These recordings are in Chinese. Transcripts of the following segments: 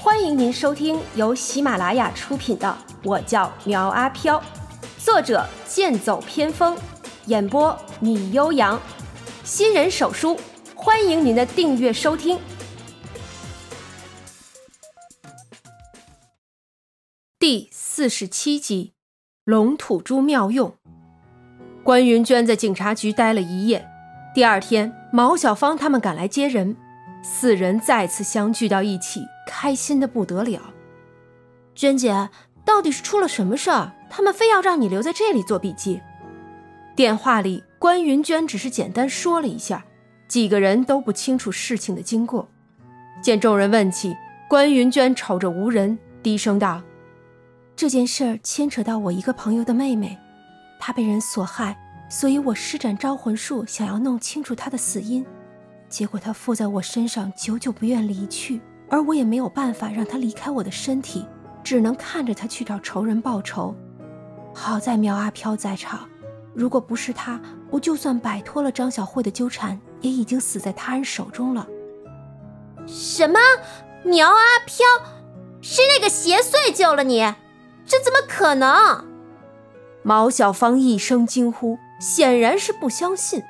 欢迎您收听由喜马拉雅出品的《我叫苗阿飘》，作者剑走偏锋，演播米悠扬，新人手书，欢迎您的订阅收听。第四十七集，龙吐珠妙用。关云娟在警察局待了一夜，第二天，毛小芳他们赶来接人，四人再次相聚到一起，开心的不得了。娟姐，到底是出了什么事儿？他们非要让你留在这里做笔记。电话里，关云娟只是简单说了一下，几个人都不清楚事情的经过。见众人问起，关云娟瞅着无人，低声道：“这件事儿牵扯到我一个朋友的妹妹。”她被人所害，所以我施展招魂术，想要弄清楚她的死因。结果他附在我身上，久久不愿离去，而我也没有办法让他离开我的身体，只能看着他去找仇人报仇。好在苗阿飘在场，如果不是他，我就算摆脱了张小慧的纠缠，也已经死在他人手中了。什么？苗阿飘？是那个邪祟救了你？这怎么可能？毛小芳一声惊呼，显然是不相信。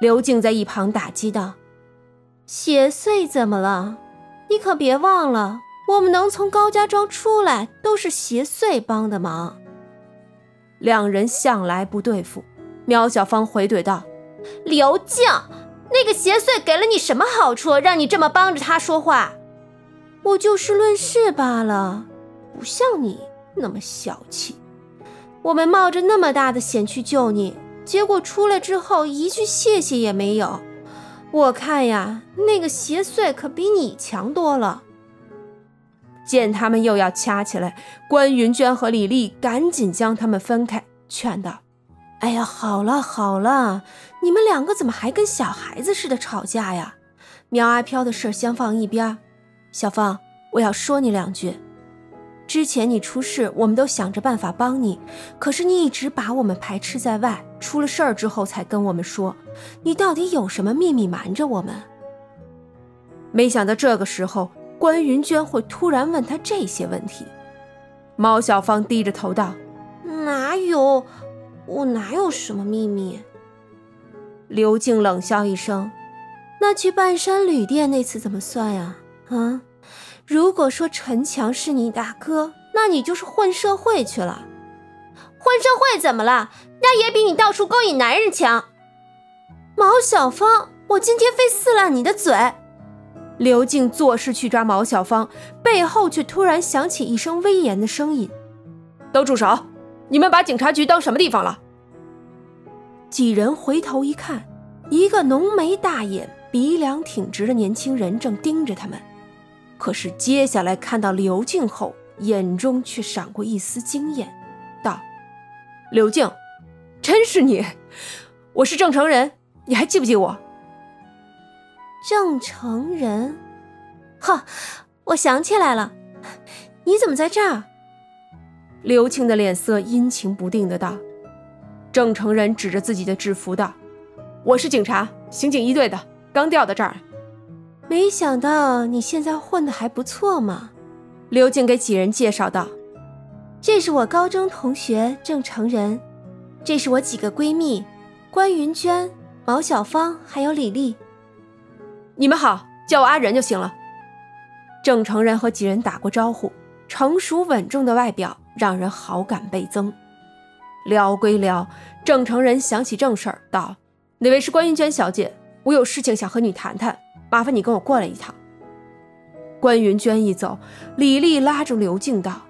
刘静在一旁打击道：“邪祟怎么了？你可别忘了，我们能从高家庄出来，都是邪祟帮的忙。”两人向来不对付，苗小芳回怼道：“刘静，那个邪祟给了你什么好处，让你这么帮着他说话？我就事论事罢了，不像你那么小气。”我们冒着那么大的险去救你，结果出来之后一句谢谢也没有。我看呀，那个邪祟可比你强多了。见他们又要掐起来，关云娟和李丽赶紧将他们分开，劝道：“哎呀，好了好了，你们两个怎么还跟小孩子似的吵架呀？苗阿飘的事先放一边，小芳，我要说你两句。”之前你出事，我们都想着办法帮你，可是你一直把我们排斥在外，出了事儿之后才跟我们说，你到底有什么秘密瞒着我们？没想到这个时候关云娟会突然问他这些问题。毛小芳低着头道：“哪有，我哪有什么秘密？”刘静冷笑一声：“那去半山旅店那次怎么算呀？啊？”如果说陈强是你大哥，那你就是混社会去了。混社会怎么了？那也比你到处勾引男人强。毛小芳，我今天非撕烂你的嘴！刘静作势去抓毛小芳，背后却突然响起一声威严的声音：“都住手！你们把警察局当什么地方了？”几人回头一看，一个浓眉大眼、鼻梁挺直的年轻人正盯着他们。可是接下来看到刘静后，眼中却闪过一丝惊艳，道：“刘静，真是你！我是郑成人，你还记不记我？”郑成人，哈，我想起来了，你怎么在这儿？刘庆的脸色阴晴不定的道。郑成人指着自己的制服道：“我是警察，刑警一队的，刚调到这儿。”没想到你现在混的还不错嘛，刘静给几人介绍道：“这是我高中同学郑成仁，这是我几个闺蜜关云娟、毛小芳还有李丽。你们好，叫我阿仁就行了。”郑成仁和几人打过招呼，成熟稳重的外表让人好感倍增。聊归聊，郑成仁想起正事儿道：“哪位是关云娟小姐？我有事情想和你谈谈。”麻烦你跟我过来一趟。关云娟一走，李丽拉住刘静道：“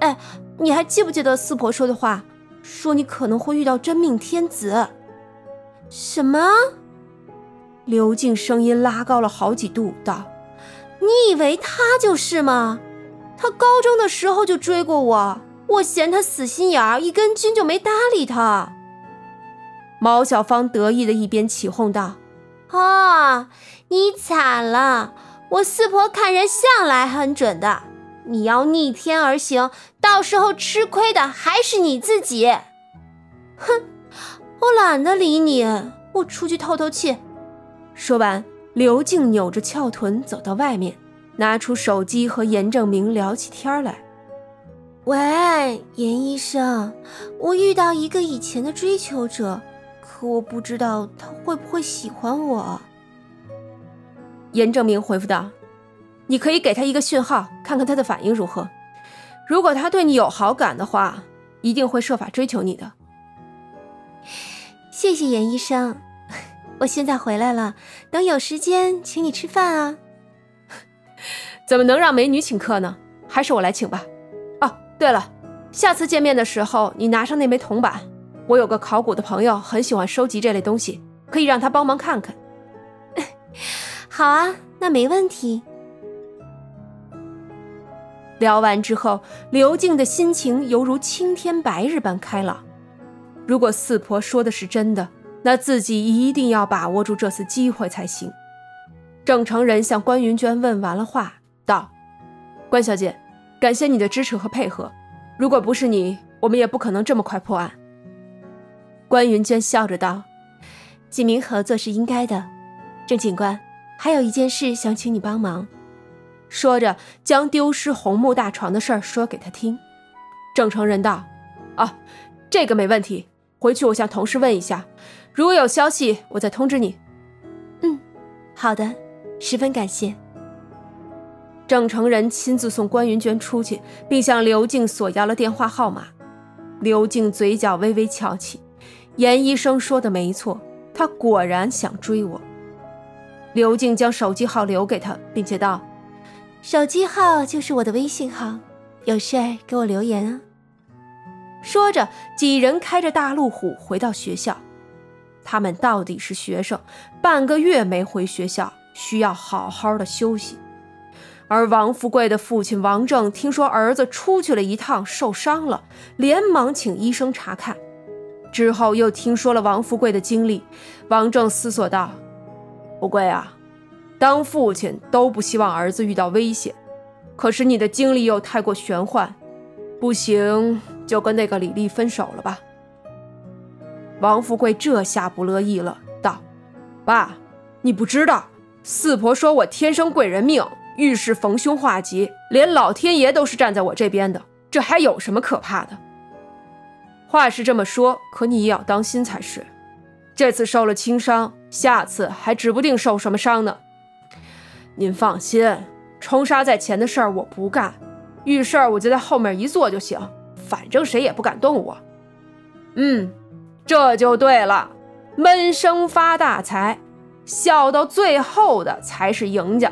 哎，你还记不记得四婆说的话？说你可能会遇到真命天子。”什么？刘静声音拉高了好几度道：“你以为他就是吗？他高中的时候就追过我，我嫌他死心眼儿，一根筋就没搭理他。”毛小芳得意的一边起哄道。哦，你惨了！我四婆看人向来很准的，你要逆天而行，到时候吃亏的还是你自己。哼，我懒得理你，我出去透透气。说完，刘静扭着翘臀走到外面，拿出手机和严正明聊起天来。喂，严医生，我遇到一个以前的追求者，可我不知道他会不会喜欢我。严正明回复道：“你可以给他一个讯号，看看他的反应如何。如果他对你有好感的话，一定会设法追求你的。”谢谢严医生，我现在回来了，等有时间请你吃饭啊。怎么能让美女请客呢？还是我来请吧。哦对了，下次见面的时候，你拿上那枚铜板。我有个考古的朋友，很喜欢收集这类东西，可以让他帮忙看看。好啊，那没问题。聊完之后，刘静的心情犹如青天白日般开朗。如果四婆说的是真的，那自己一定要把握住这次机会才行。郑成人向关云娟问完了话，道：“关小姐。”感谢你的支持和配合，如果不是你，我们也不可能这么快破案。关云娟笑着道：“警民合作是应该的。”郑警官，还有一件事想请你帮忙。说着，将丢失红木大床的事儿说给他听。郑成仁道：“啊，这个没问题，回去我向同事问一下，如果有消息，我再通知你。”嗯，好的，十分感谢。郑成仁亲自送关云娟出去，并向刘静索要了电话号码。刘静嘴角微微翘起，严医生说的没错，他果然想追我。刘静将手机号留给他，并且道：“手机号就是我的微信号，有事给我留言啊。”说着，几人开着大路虎回到学校。他们到底是学生，半个月没回学校，需要好好的休息。而王富贵的父亲王正听说儿子出去了一趟，受伤了，连忙请医生查看。之后又听说了王富贵的经历，王正思索道：“富贵啊，当父亲都不希望儿子遇到危险，可是你的经历又太过玄幻，不行就跟那个李丽分手了吧。”王富贵这下不乐意了，道：“爸，你不知道，四婆说我天生贵人命。”遇事逢凶化吉，连老天爷都是站在我这边的，这还有什么可怕的？话是这么说，可你也要当心才是。这次受了轻伤，下次还指不定受什么伤呢。您放心，冲杀在前的事儿我不干，遇事儿我就在后面一坐就行，反正谁也不敢动我。嗯，这就对了，闷声发大财，笑到最后的才是赢家。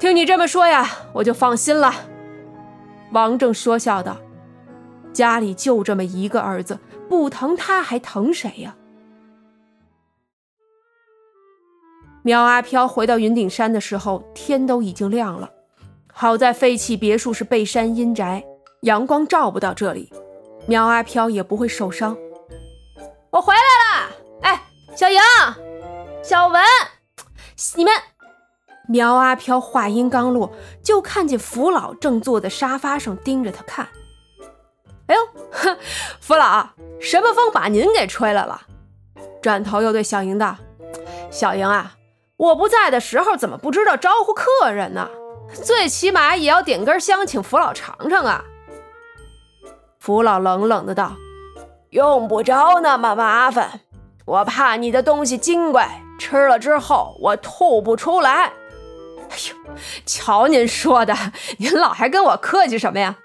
听你这么说呀，我就放心了。”王正说笑道，“家里就这么一个儿子，不疼他还疼谁呀？”苗阿飘回到云顶山的时候，天都已经亮了。好在废弃别墅是背山阴宅，阳光照不到这里，苗阿飘也不会受伤。我回来了，哎，小莹、小文，你们。苗阿飘话音刚落，就看见福老正坐在沙发上盯着他看。哎呦，哼福老，什么风把您给吹来了？转头又对小莹道：“小莹啊，我不在的时候怎么不知道招呼客人呢？最起码也要点根香请福老尝尝啊。”福老冷冷的道：“用不着那么麻烦，我怕你的东西精怪，吃了之后我吐不出来。”哎呦，瞧您说的，您老还跟我客气什么呀？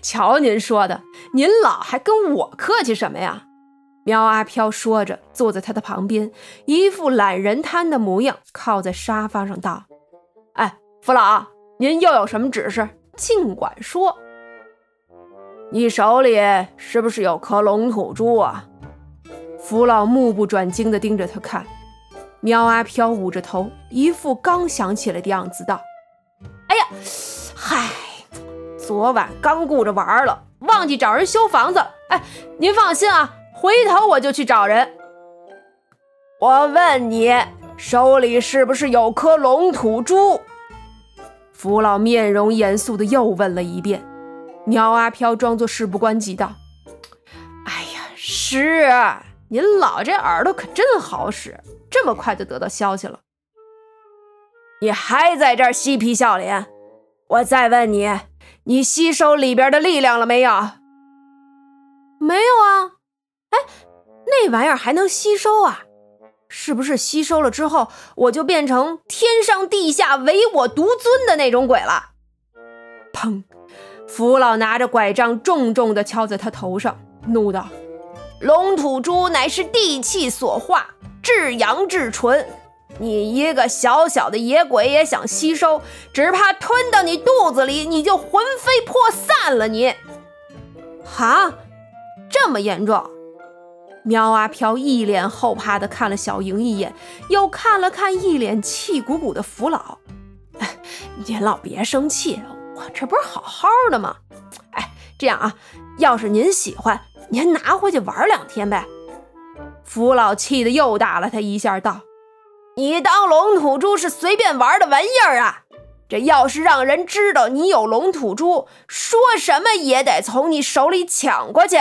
瞧您说的，您老还跟我客气什么呀？苗阿飘说着，坐在他的旁边，一副懒人瘫的模样，靠在沙发上道：“哎，福老，您又有什么指示？尽管说。你手里是不是有颗龙吐珠啊？”福老目不转睛地盯着他看。苗阿飘捂着头，一副刚想起来的样子，道：“昨晚刚顾着玩了，忘记找人修房子。哎，您放心啊，回头我就去找人。我问你，手里是不是有颗龙吐珠？”福老面容严肃的又问了一遍。苗阿飘装作事不关己道：“哎呀，是，您老这耳朵可真好使。”这么快就得到消息了，你还在这儿嬉皮笑脸？我再问你，你吸收里边的力量了没有？没有啊。哎，那玩意儿还能吸收啊？是不是吸收了之后，我就变成天上地下唯我独尊的那种鬼了？砰！福老拿着拐杖重重地敲在他头上，怒道：“龙吐珠乃是地气所化，至阳至纯。你一个小小的野鬼也想吸收，只怕吞到你肚子里，你就魂飞魄散了。你，哈，这么严重？”喵阿飘一脸后怕的看了小莹一眼，又看了看一脸气鼓鼓的福老。您老别生气。我这不是好好的吗？哎，这样啊，要是您喜欢，您拿回去玩两天呗。福老气得又打了他一下，道：“你当龙吐珠是随便玩的玩意儿啊？这要是让人知道你有龙吐珠，说什么也得从你手里抢过去。”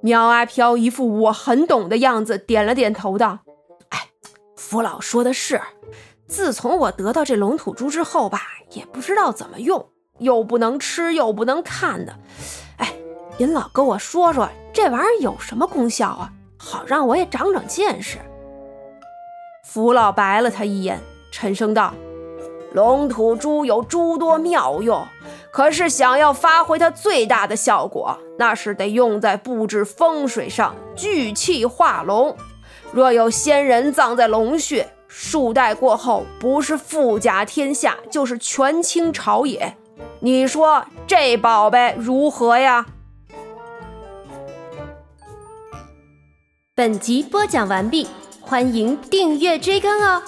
苗阿飘一副我很懂的样子，点了点头，道：“哎，福老说的是。”自从我得到这龙吐珠之后吧，也不知道怎么用，又不能吃，又不能看的。哎，您老跟我说说这玩意儿有什么功效啊？好让我也长长见识。福老白了他一眼，沉声道：“龙吐珠有诸多妙用，可是想要发挥它最大的效果，那是得用在布置风水上，聚气化龙。若有仙人葬在龙穴。”数代过后，不是富甲天下，就是权倾朝野。你说这宝贝如何呀？本集播讲完毕，欢迎订阅追更哦。